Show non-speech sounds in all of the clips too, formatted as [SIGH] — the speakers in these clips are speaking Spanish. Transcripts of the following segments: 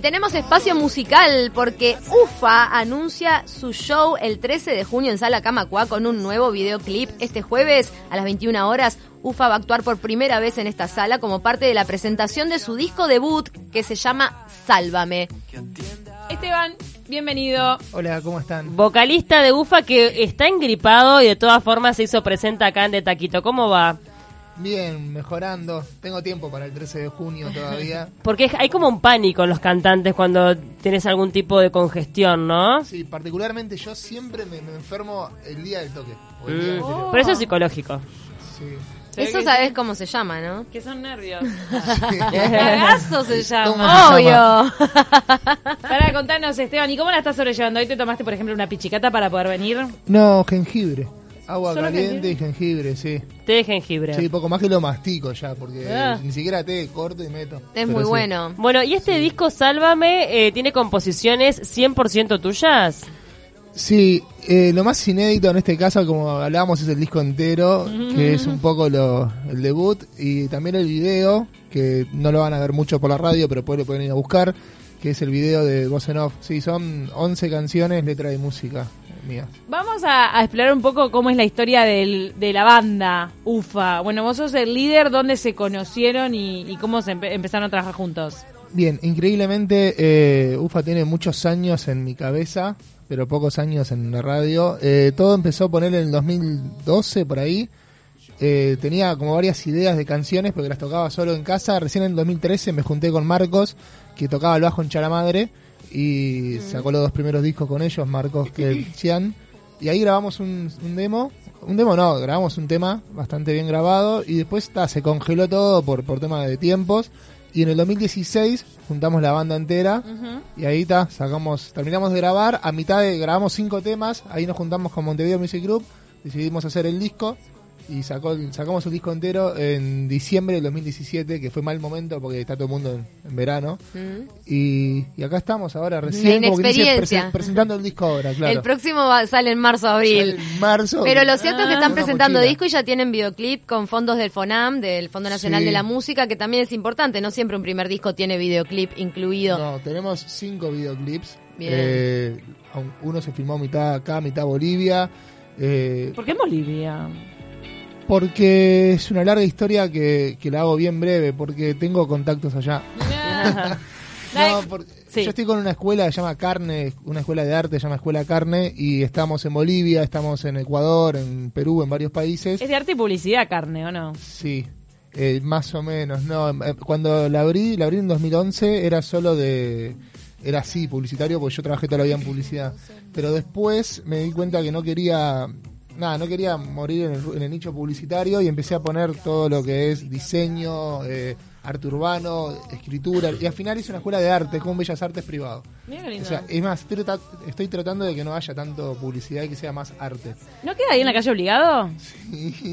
Tenemos espacio musical porque UFA anuncia su show el 13 de junio en Sala Camacua con un nuevo videoclip. Este jueves a las 21 horas, UFA va a actuar por primera vez en esta sala como parte de la presentación de su disco debut que se llama Sálvame. Esteban, bienvenido. Hola, ¿cómo están? Vocalista de UFA que está engripado y de todas formas se hizo presente acá en De Taquito. ¿Cómo va? Bien, mejorando. Tengo tiempo para el 13 de junio todavía. [LAUGHS] Porque hay como un pánico en los cantantes cuando tienes algún tipo de congestión, ¿no? Sí, particularmente yo siempre me, me enfermo el día del toque. o el anterior. Pero eso es psicológico. Sí. Eso sabes cómo se llama, ¿no? Que son nervios. [LAUGHS] Cagazo se ¿Cómo llama. se llama? Obvio. [LAUGHS] Para contarnos, Esteban, ¿y cómo la estás sobrellevando? ¿Hoy te tomaste, por ejemplo, una pichicata para poder venir? No, jengibre. Agua ¿Solo caliente y jengibre, sí. Té de jengibre. Sí, poco más que lo mastico ya, porque Ah. ni siquiera té corto y meto. Es Pero muy sí. bueno. Bueno, ¿y este disco Sálvame eh, tiene composiciones 100% tuyas? Sí, eh, lo más inédito en este caso, como hablábamos, es el disco entero, que es un poco lo, el debut, y también el video, que no lo van a ver mucho por la radio, pero después lo pueden ir a buscar, que es el video de Voz en Off. Sí, son 11 canciones, letra y música Vamos a, a explorar un poco cómo es la historia del- de la banda UFA. Bueno, vos sos el líder, dónde se conocieron y, y cómo se empe- empezaron a trabajar juntos. Bien, increíblemente, eh, UFA tiene muchos años en mi cabeza, pero pocos años en la radio. Eh, todo empezó a poner en el 2012, por ahí. Eh, tenía como varias ideas de canciones porque las tocaba solo en casa. Recién en el 2013 me junté con Marcos, que tocaba el bajo en Charamadre, y sacó los dos primeros discos con ellos, Marcos que Cian. [CLEARS THROAT] Y ahí grabamos un, un demo. Un demo no, grabamos un tema bastante bien grabado y después ta, se congeló todo por, por tema de tiempos. Y en el 2016 juntamos la banda entera y ahí está, sacamos, terminamos de grabar, a mitad de grabamos cinco temas, ahí nos juntamos con Montevideo Music Group, decidimos hacer el disco y sacó, sacamos el disco entero en diciembre del 2017, que fue mal momento porque está todo el mundo en, en verano. Mm. Y, y acá estamos ahora recién como que dice, inexperiencia. presen- presentando el disco ahora, claro. El próximo va- sale en marzo, abril. Sale en marzo. Pero lo cierto es que están Una presentando mochila. disco y ya tienen videoclip con fondos del FONAM, del Fondo Nacional Sí. de la Música, que también es importante. No siempre un primer disco tiene videoclip incluido. No, tenemos cinco videoclips. Bien. Eh, uno se filmó mitad acá, mitad Bolivia. Eh, ¿Por qué en Bolivia? Porque es una larga historia que, que la hago bien breve, porque tengo contactos allá. [LAUGHS] No, porque Sí. yo estoy con una escuela que se llama Carne, una escuela de arte se llama Escuela Carne, y estamos en Bolivia, estamos en Ecuador, en Perú, en varios países. Es de arte y publicidad, carne, ¿o no? Sí, eh, más o menos. No, Eh, cuando la abrí, la abrí en 2011 era solo de era así publicitario porque yo trabajé toda la vida en publicidad. Pero después me di cuenta que no quería nada, no quería morir en el, en el nicho publicitario y empecé a poner todo lo que es diseño, eh, arte urbano, escritura y al final hice una escuela de arte con Bellas Artes privado. Mira qué O lindo. sea, es más, estoy, trata- estoy tratando de que no haya tanto publicidad y que sea más arte. ¿No queda ahí en la calle obligado?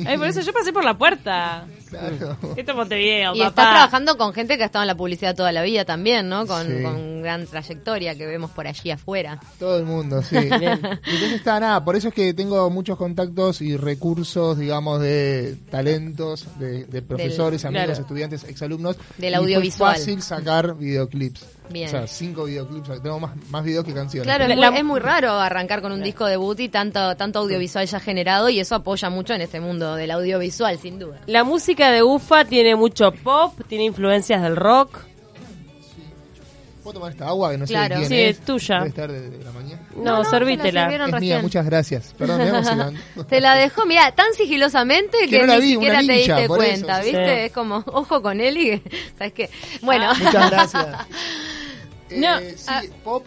Ay, por eso yo pasé por la puerta. Claro. Esto es Montevideo, Y papá. estás trabajando con gente que ha estado en la publicidad toda la vida también, ¿no? Con, Sí. con gran trayectoria que vemos por allí afuera. Todo el mundo, sí. [LAUGHS] Y entonces está nada, por eso es que tengo muchos contactos y recursos, digamos, de talentos, de, de profesores, Del- amigos, claro. estudiantes, exalumnos. Del Y fue audiovisual. fácil sacar videoclips. Bien. O sea, cinco videoclips, tengo más, más videos que canciones. Claro, La- es muy raro arrancar con un disco debut y tanto, tanto audiovisual ya generado y eso apoya mucho en este mundo del audiovisual, sin duda. La música de UFA tiene mucho pop, tiene influencias del rock. ¿Puedo tomar esta agua que no Claro. sé quién Sí, es? es tuya. Debe estar de, de la mañana. No, No, no, servítela. Es mía, recién. muchas gracias. Perdón, me emocionando. [LAUGHS] Te la dejó, mira, tan sigilosamente que, Que no la ni vi, siquiera una te diste cuenta, eso. ¿viste? Sí. Es como, ojo con él y, [LAUGHS] ¿sabes qué? Bueno, Muchas gracias. [LAUGHS] Eh, No, sí, ah. pop.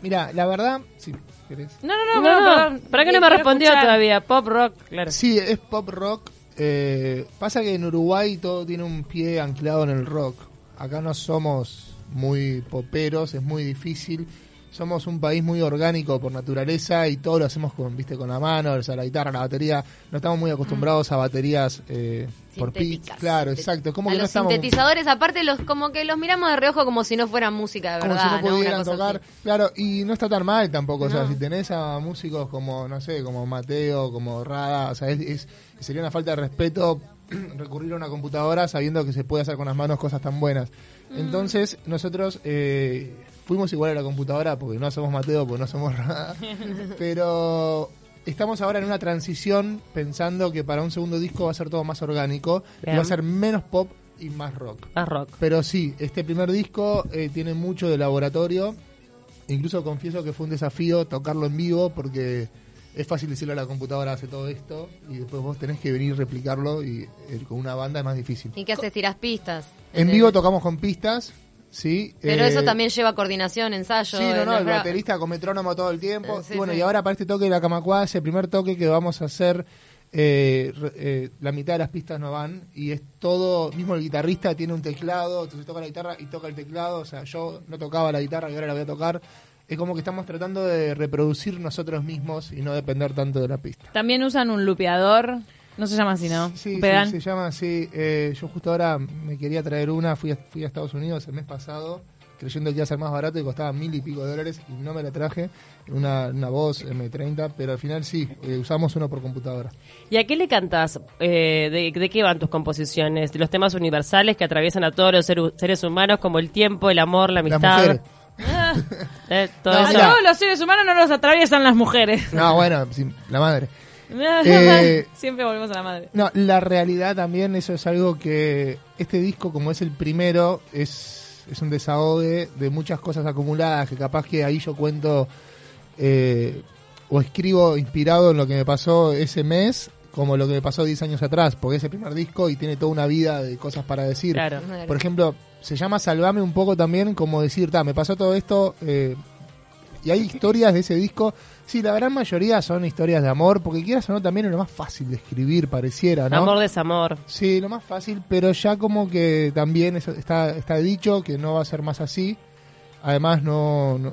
Mira, la verdad, sí, ¿querés? No, no, no, No, no. ¿para qué no me respondió escuchar. todavía? Pop rock, claro. Sí, es pop rock. Eh, pasa que en Uruguay todo tiene un pie anclado en el rock. Acá no somos muy poperos, es muy difícil. Somos un país muy orgánico por naturaleza y todo lo hacemos con, viste, con la mano, o sea, la guitarra, la batería. No estamos muy acostumbrados a baterías eh, por. Sintéticas. Claro, exacto. Como a que no los estamos sintetizadores, aparte, los como que los miramos de reojo como si no fueran música de como verdad, si no pudieran tocar. así. Claro, y no está tan mal tampoco. O sea, No. si tenés a músicos como, no sé, como Mateo, como Rada, o sea, es, es- sería una falta de respeto [CLEARS THROAT] recurrir a una computadora sabiendo que se puede hacer con las manos cosas tan buenas. Entonces, nosotros eh, fuimos igual a la computadora porque no somos Mateo, porque no somos nada. [LAUGHS] pero estamos ahora en una transición pensando que para un segundo disco va a ser todo más orgánico y va a ser menos pop y más rock. Más rock. Pero sí, este primer disco eh, tiene mucho de laboratorio. Incluso confieso que fue un desafío tocarlo en vivo porque es fácil decirle a la computadora hace todo esto y después vos tenés que venir y replicarlo y eh, con una banda es más difícil. ¿Y qué haces? ¿Tiras pistas? En vivo tocamos con pistas, sí. Pero eh, eso también lleva coordinación, ensayo. Sí, no, no, el baterista con metrónomo todo el tiempo. Eh, sí, y bueno, sí. y ahora para este toque de la Camacuá, ese primer toque que vamos a hacer, eh, eh, la mitad de las pistas no van y es todo, mismo el guitarrista tiene un teclado, entonces toca la guitarra y toca el teclado, o sea, yo no tocaba la guitarra y ahora la voy a tocar. Es como que estamos tratando de reproducir nosotros mismos y no depender tanto de la pista. También usan un lupeador. No se llama así, ¿no? Sí, sí, se llama así. Eh, yo justo ahora me quería traer una, fui a, fui a Estados Unidos el mes pasado, creyendo que iba a ser más barato y costaba mil y pico de dólares y no me la traje. Una, una voz M30, pero al final sí, eh, usamos uno por computadora. ¿Y a qué le cantas? Eh, de, de qué van tus composiciones? ¿De los temas universales que atraviesan a todos los seres humanos como el tiempo, el amor, la Las amistad? [LAUGHS] Eh, todo No, A eso. mira. todos los seres humanos no los atraviesan las mujeres. No, bueno, la madre. [LAUGHS] Eh, Siempre volvemos a la madre. No, la realidad también, eso es algo que este disco, como es el primero, es, es un desahogue de muchas cosas acumuladas, que capaz que ahí yo cuento eh, o escribo inspirado en lo que me pasó ese mes, como lo que me pasó 10 años atrás, porque es el primer disco y tiene toda una vida de cosas para decir. Claro. Por ejemplo, se llama Salvame un poco también como decir, ta, me pasó todo esto, eh, y hay historias de ese disco. Sí, la gran mayoría son historias de amor, porque quieras o no, también es lo más fácil de escribir, pareciera, ¿no? Amor, desamor. Sí, lo más fácil, pero ya como que también eso está, está dicho que no va a ser más así. Además, no, no-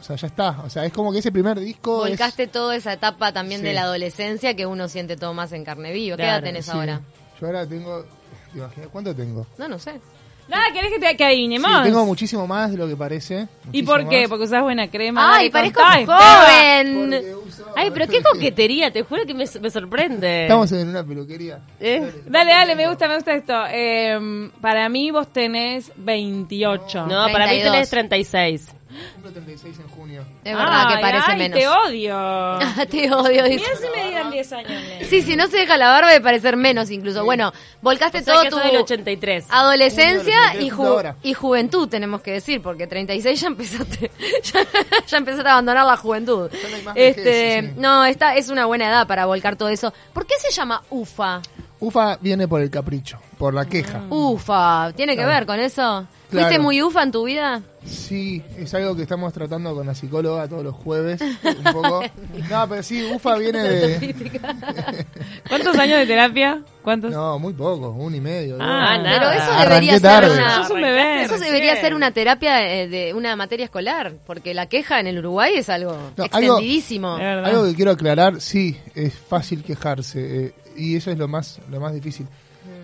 O sea, ya está. O sea, es como que ese primer disco. es- Volcaste toda esa etapa también Sí. de la adolescencia que uno siente todo más en carne viva. ¿Qué edad Claro, tenés sí. ahora? Yo ahora tengo. ¿Te imaginas cuánto tengo? No, no sé. Nada, ¿querés que, te, que adivinemos? Sí, tengo muchísimo más de lo que parece. ¿Y por qué? más. Porque usás buena crema. ¡Ay, parezco joven! Uso- Ay, pero qué [LAUGHS] coquetería, te juro que me, me sorprende. Estamos en una peluquería. ¿Eh? Dale, dale, me gusta, me gusta esto. Eh, para mí vos tenés 28. No, para mí 32. tenés 36. Cumplo 36 en junio. Es verdad que parece ay, menos. te odio. [LAUGHS] Te odio. dice. Mira si me digan 10 años. Sí, si no se deja la barba de parecer menos incluso. Bueno, volcaste O sea todo que tu del 83. adolescencia Junio del y, 83 ju- y juventud, tenemos que decir, porque 36 ya empezaste, [LAUGHS] ya, ya empezaste a abandonar la juventud. No hay más vejez, Este, sí. no, esta es una buena edad para volcar todo eso. ¿Por qué se llama UFA? UFA viene por el capricho, por la queja. UFA, ¿tiene que Claro. ver con eso? Claro. ¿Fuiste muy UFA en tu vida? Sí, es algo que estamos tratando con la psicóloga todos los jueves, un poco. [LAUGHS] No, pero sí, UFA viene de... [LAUGHS] ¿Cuántos años de terapia? ¿Cuántos? No, muy poco, un y medio. Ah, nada. Pero eso Arranqué debería ser tarde. una... Sos un bebé. Eso recién. debería ser una terapia eh, de una materia escolar, porque la queja en el Uruguay es algo No, algo- extendidísimo. Es verdad. Algo que quiero aclarar, sí, es fácil quejarse eh, y eso es lo más lo más difícil.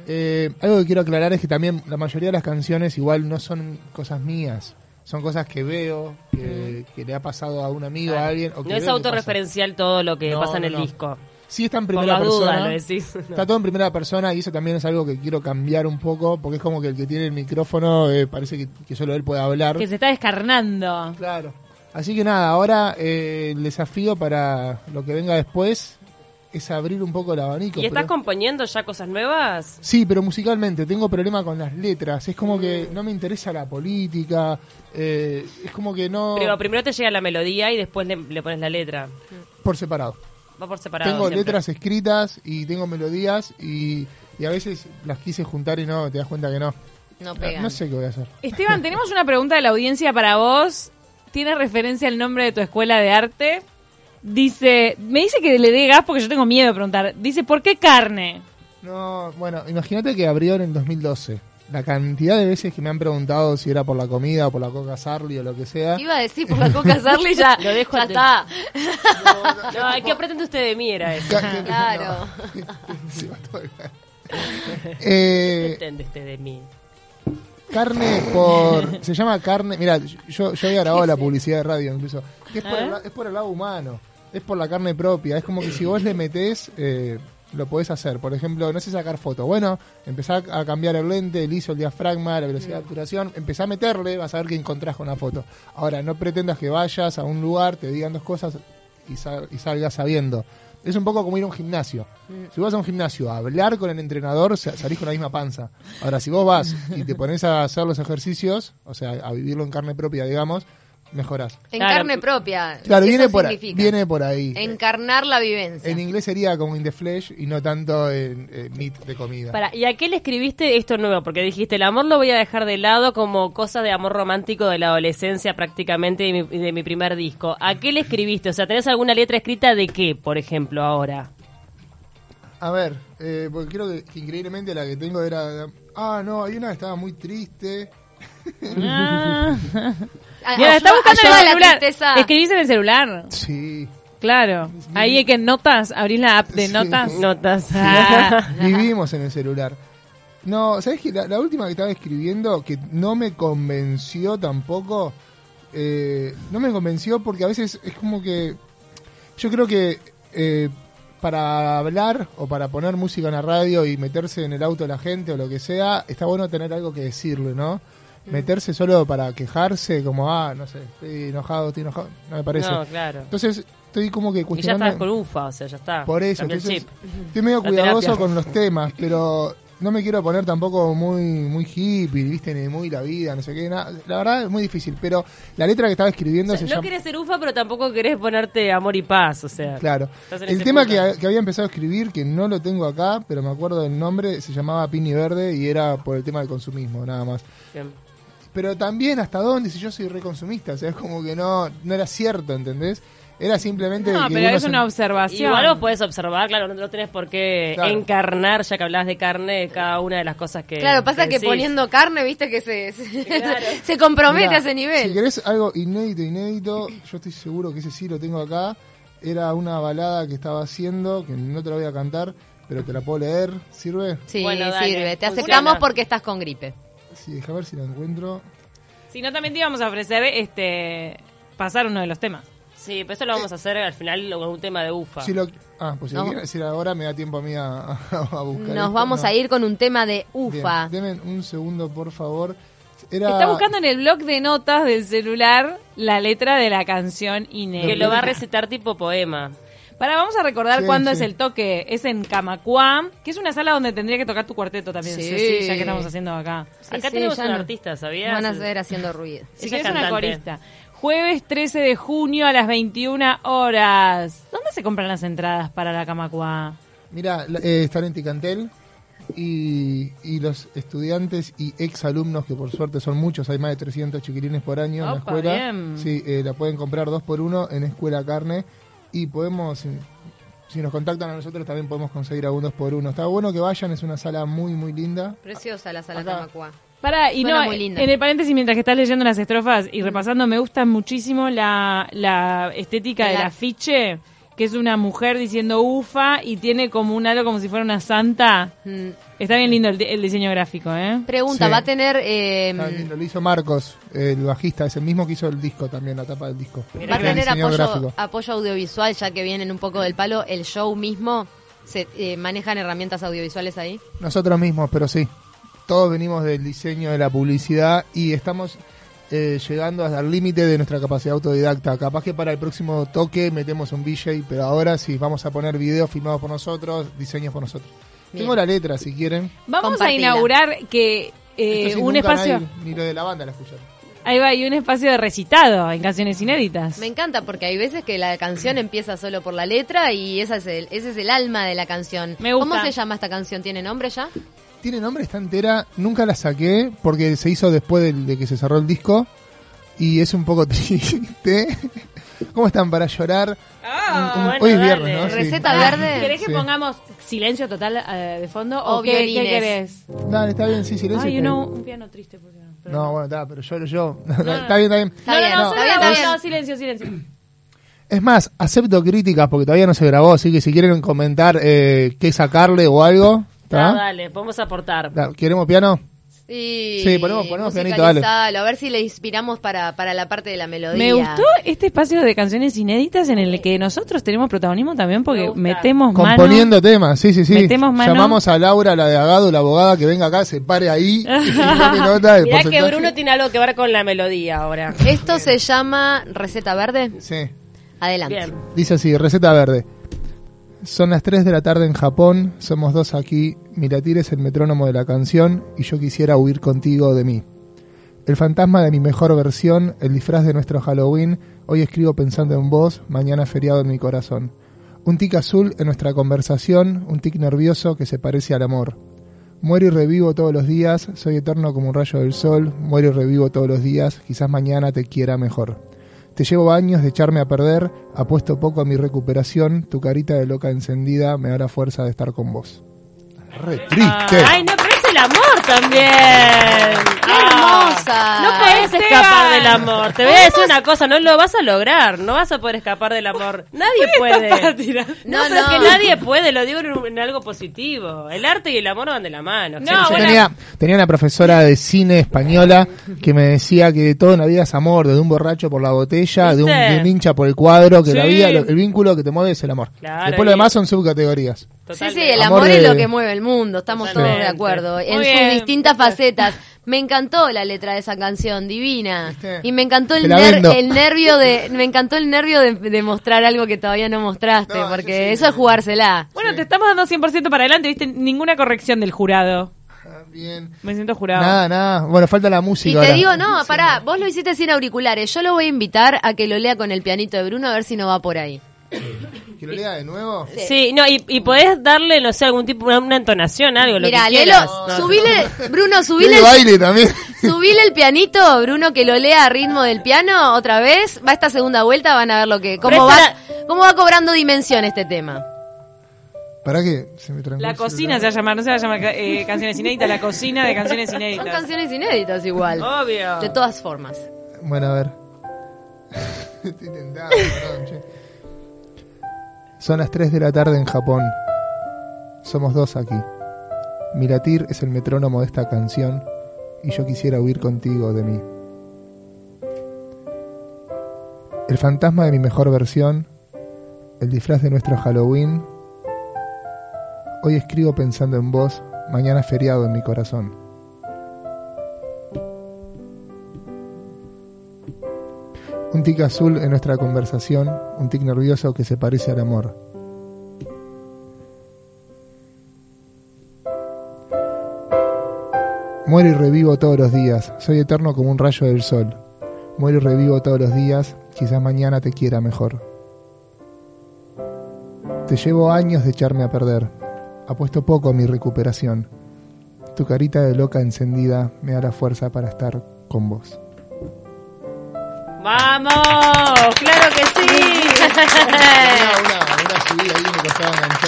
Eh, algo que quiero aclarar es que también la mayoría de las canciones igual no son cosas mías, son cosas que veo, que, que le ha pasado a un amigo, a alguien. O que No es autorreferencial todo lo que No, pasa en el no. disco. Sí está en Por primera la persona. duda lo decís. Está todo en primera persona y eso también es algo que quiero cambiar un poco porque es como que el que tiene el micrófono eh, parece que, que solo él puede hablar. Que se está descarnando. Claro. Así que nada, ahora eh, el desafío para lo que venga después es abrir un poco el abanico. ¿Y estás pero- componiendo ya cosas nuevas? Sí, pero musicalmente tengo problema con las letras. Es como que no me interesa la política. eh, es como que no. Pero primero te llega la melodía y después le, le pones la letra. Por separado. Va por separado. tengo siempre. letras escritas y tengo melodías y, y a veces las quise juntar y no, te das cuenta que no. No pegan. No sé qué voy a hacer. Esteban, tenemos una pregunta de la audiencia para vos. ¿Tiene referencia al nombre de tu escuela de arte? Dice, me dice que le dé gas porque yo tengo miedo de preguntar. Dice, ¿por qué carne? No, bueno, imagínate que abrió en el 2012. La cantidad de veces que me han preguntado si era por la comida o por la coca Sarli o lo que sea. ¿Qué iba a decir por la coca Sarli? Ya, [LAUGHS] Lo dejo ya ante- está. [LAUGHS] No, ¿qué pretende usted de mí? Era eso. [LAUGHS] Claro. Sí, va todo bien. Eh, ¿Qué pretende usted de mí? carne por. Se llama carne. Mira, yo, yo había grabado la publicidad de radio incluso. Que es, por el, es por el lado humano. Es por la carne propia. Es como que si vos le metés. eh, lo podés hacer. Por ejemplo, no sé sacar fotos. Bueno, empezá a cambiar el lente, el ISO, el diafragma, la velocidad de obturación. Empezá a meterle, vas a ver qué encontrás con una foto. Ahora, no pretendas que vayas a un lugar, te digan dos cosas y, sal- y salgas sabiendo. Es un poco como ir a un gimnasio. Si vas a un gimnasio a hablar con el entrenador, sa- salís con la misma panza. Ahora, si vos vas y te pones a hacer los ejercicios, o sea, a vivirlo en carne propia, digamos, mejorás. En Claro. carne propia. Claro, viene por, ahí, significa. viene por ahí. Encarnar la vivencia. En inglés sería como in the flesh y no tanto en eh, meat de comida. Para, ¿Y a qué le escribiste esto nuevo? Porque dijiste, el amor lo voy a dejar de lado como cosa de amor romántico de la adolescencia prácticamente de mi, de mi primer disco. ¿A qué le escribiste? O sea, ¿tenés alguna letra escrita de qué, por ejemplo, ahora? A ver, eh, porque creo que, que increíblemente la que tengo era... Ah, no, hay una que estaba muy triste. Ah. Mira, está buscando en el la celular. Escribís en el celular. Sí. Claro. Ahí hay que en notas, abrís la app de Sí. notas. Notas. Ah. [LAUGHS] Vivimos en el celular. No, ¿sabes qué? La, la última que estaba escribiendo, que no me convenció tampoco, eh, no me convenció porque a veces es como que... Yo creo que eh, para hablar o para poner música en la radio y meterse en el auto de la gente o lo que sea, está bueno tener algo que decirle, ¿no? Meterse solo para quejarse, como, ah, no sé, estoy enojado, estoy enojado, no me parece. No, claro. Entonces, estoy como que Y ya cuestionando... estás con UFA, o sea, ya está. Por eso, el chip. estoy medio La cuidadoso terapia. con los temas, pero no me quiero poner tampoco muy muy hippie, viste, ni muy la vida, no sé qué, nada. la verdad es muy difícil, pero la letra que estaba escribiendo O sea, se no llama... querés ser UFA, pero tampoco querés ponerte amor y paz, o sea. Claro. El tema que, que había empezado a escribir, que no lo tengo acá, pero me acuerdo del nombre, se llamaba Pini Verde y era por el tema del consumismo, nada más. Bien. Pero también hasta dónde, si yo soy reconsumista, o sea, es como que no, no era cierto, ¿entendés? Era simplemente No, que pero es se- una observación. Igual vos podés observar, claro, no, no tenés por qué Claro. encarnar, ya que hablas de carne, cada una de las cosas que. Claro, pasa que poniendo carne, viste que se, se, Claro. [LAUGHS] se compromete Mirá, a ese nivel. Si querés algo inédito, inédito, yo estoy seguro que ese sí lo tengo acá. Era una balada que estaba haciendo, que no te la voy a cantar, pero te la puedo leer. ¿Sirve? Sí, Bueno, dale, sirve. Te funciona. aceptamos porque estás con gripe. Sí, deja ver si la encuentro. Si no, también te íbamos a ofrecer este pasar uno de los temas. Sí, pero eso lo vamos a hacer al final con un tema de UFA. Si lo, ah, pues si lo No. quieren decir ahora me da tiempo a mí a, a buscar. Nos esto. vamos No. a ir con un tema de Bien, UFA. denme un segundo, por favor. Era, Está buscando en el blog de notas del celular la letra de la canción que lo va a recitar tipo poema. Para, vamos a recordar Sí, cuándo sí. es el toque. Es en Camacuá, que es una sala donde tendría que tocar tu cuarteto también. Sí. Sí, sí, ya que estamos haciendo acá. Sí, Acá sí, tenemos un no- artista, ¿sabías? Van a ver haciendo ruido. Querés es una corista. Jueves 13 de junio a las 21 horas. ¿Dónde se compran las entradas para la Camacuá? Mira, eh, están en Ticantel y, y los estudiantes y ex alumnos, que por suerte son muchos, hay más de 300 chiquilines por año en la escuela. bien. Sí, eh, la pueden comprar dos por uno en Escuela Carne y podemos, si, si nos contactan a nosotros, también podemos conseguir algún dos por uno. Está bueno que vayan, es una sala muy, muy linda. Preciosa la sala Acá. Camacua. Para, y Suena no, muy linda. en el paréntesis, mientras que estás leyendo las estrofas y repasando, me gusta muchísimo la, la estética El del afiche, que es una mujer diciendo ufa y tiene como un algo como si fuera una santa. Mm, Está bien lindo el, di- el diseño gráfico, ¿eh? Pregunta, Sí. ¿va a tener eh, Está lindo, Lo hizo Marcos, el bajista, es el mismo que hizo el disco también, la tapa del disco. va a tener apoyo, apoyo audiovisual ya que vienen un poco del palo? ¿El show mismo? ¿Se eh, manejan herramientas audiovisuales ahí? Nosotros mismos, pero sí. Todos venimos del diseño de la publicidad y estamos eh, llegando al límite de nuestra capacidad autodidacta. Capaz que para el próximo toque metemos un VJ, pero ahora sí vamos a poner videos filmados por nosotros, diseños por nosotros. Bien. Tengo la letra si quieren. Vamos Compartila. a inaugurar que eh, Esto sí, un espacio... nadie- ni lo de la banda la escucharon. Ahí va, y un espacio de recitado en canciones inéditas. Me encanta porque hay veces que la canción empieza solo por la letra y esa es el, ese es el alma de la canción. Me gusta. ¿Cómo se llama esta canción? ¿Tiene nombre ya? Tiene nombre, está entera. Nunca la saqué porque se hizo después de, que se cerró el disco. Y es un poco [LAUGHS] triste. ¿Cómo están para llorar? Un- un- bueno, hoy es dale. viernes. Receta Ah, verde. ¿Querés que Sí. pongamos silencio total eh, de fondo o, O qué, qué querés? Dale, está bien, sí, silencio. Ay, uno, un piano triste. ¿por qué no? Pero- No, bueno, está, pero lloro yo. está bien, está bien. Está no, bien, no, no, está bien, está bien. no, silencio, silencio. Es más, acepto críticas porque todavía no se grabó, así que si quieren comentar eh, qué sacarle o algo, ¿está? Ah, dale, podemos aportar. Da- ¿Queremos piano? Sí, Sí, ponemos- ponemos pianito, dale. A ver si le inspiramos para, para la parte de la melodía. Me gustó este espacio de canciones inéditas en el que nosotros tenemos protagonismo también porque metemos mano. Componiendo temas, sí, sí, sí. Metemos mano. Llamamos a Laura, la de Agado, la abogada, que venga acá, se pare ahí. y tome nota del Mirá que. Bruno tiene algo que ver con la melodía ahora. Esto se llama receta verde. Sí. Adelante. Bien. Dice así, receta verde. Son las 3 de la tarde en Japón, somos dos aquí, mi latir es el metrónomo de la canción y yo quisiera huir contigo de mí. El fantasma de mi mejor versión, el disfraz de nuestro Halloween, hoy escribo pensando en vos, mañana feriado en mi corazón. Un tic azul en nuestra conversación, un tic nervioso que se parece al amor. Muero y revivo todos los días, soy eterno como un rayo del sol, muero y revivo todos los días, quizás mañana te quiera mejor. Te llevo años de echarme a perder, apuesto poco a mi recuperación, tu carita de loca encendida me da la fuerza de estar con vos. Re triste. Ay, no, pero es el amor también. ¡Qué hermosa! No puedes Esteban. escapar del amor. Te voy a decir una cosa, no lo vas a lograr. No vas a poder escapar del amor. Nadie puede. No, No, pero no. que nadie puede, lo digo en, en algo positivo. El arte y el amor van de la mano. No. Yo bueno. tenía, tenía una profesora de cine española que me decía que todo en la vida es amor, de un borracho por la botella, de un, de un hincha por el cuadro, que la vida, lo- el vínculo que te mueve es el amor. Claro, Después lo demás son subcategorías. Sí, Totalmente. sí, el Amor amor, de- es lo que mueve el mundo, estamos todos de acuerdo. En sus distintas facetas. Me encantó la letra de esa canción, divina. ¿Viste? Y me encantó el, ner- nervio de, me encantó el nervio de, de mostrar algo que todavía no mostraste, No, porque sí, eso es jugársela. Bueno, te estamos dando 100% para adelante, viste, ninguna corrección del jurado. Ah, Bien. Me siento jurado. Nada, nada. Bueno, falta la música. Y te ahora. digo, no, pará, vos lo hiciste sin auriculares. Yo lo voy a invitar a que lo lea con el pianito de Bruno a ver si no va por ahí. [COUGHS] ¿Que lo lea de nuevo? Sí, no, y, y podés darle, no sé, algún tipo, una, una entonación, algo, lo que quieras. No, subile, Bruno, subile, baile también. [LAUGHS] subile el pianito, Bruno, que lo lea a ritmo del piano otra vez. Va esta segunda vuelta, van a ver lo que, cómo va, cómo va cobrando dimensión este tema. ¿Para qué? Se me trancó La el cocina se va a llamar, no se va a llamar eh, canciones inéditas, la cocina de canciones Son inéditas. canciones inéditas igual. Obvio. De todas formas. Bueno, a ver. [LAUGHS] Estoy tentado, perdón, che. Son las 3 de la tarde en Japón. Somos dos aquí. Mi latir es el metrónomo de esta canción y yo quisiera huir contigo de mí. El fantasma de mi mejor versión, el disfraz de nuestro Halloween. Hoy escribo pensando en vos, mañana feriado en mi corazón. Un tic azul en nuestra conversación, un tic nervioso que se parece al amor. Muero y revivo todos los días, soy eterno como un rayo del sol. Muero y revivo todos los días, quizás mañana te quiera mejor. Te llevo años de echarme a perder, apuesto poco a mi recuperación. Tu carita de loca encendida me da la fuerza para estar con vos. ¡Vamos! ¡Claro que sí!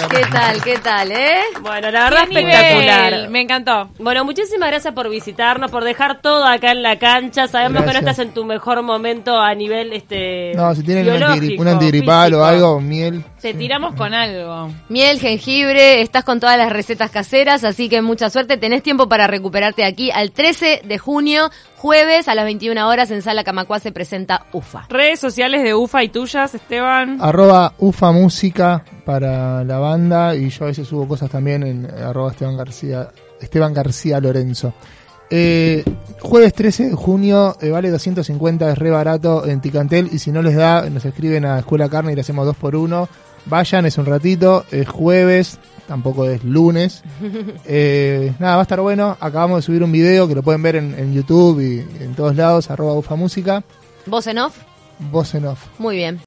¿Qué tal, qué tal, eh? bueno, la verdad ¡Qué espectacular. nivel! Me encantó. Bueno, muchísimas gracias por visitarnos, por dejar todo acá en la cancha. Sabemos que no estás en tu mejor momento a nivel este No, si tienen un, antigripal o algo, miel. Te tiramos con algo. Miel, jengibre, estás con todas las recetas caseras, así que mucha suerte. Tenés tiempo para recuperarte aquí al 13 de junio, jueves a las 21 horas en Sala Camacuá se presenta UFA. Redes sociales de UFA y tuyas, Esteban. Arroba UFA Música para la banda y yo a veces subo cosas también en arroba Esteban García, Esteban García Lorenzo. Eh, jueves 13 de junio, eh, vale 250, es re barato en Ticantel y si no les da, nos escriben a Escuela Carne y le hacemos dos por uno. Vayan, es un ratito, es jueves, tampoco es lunes. [LAUGHS] Eh, nada, va a estar bueno. Acabamos de subir un video que lo pueden ver en, en YouTube y en todos lados, arroba UFA Música, ¿Voz en off? voz en off. Muy bien.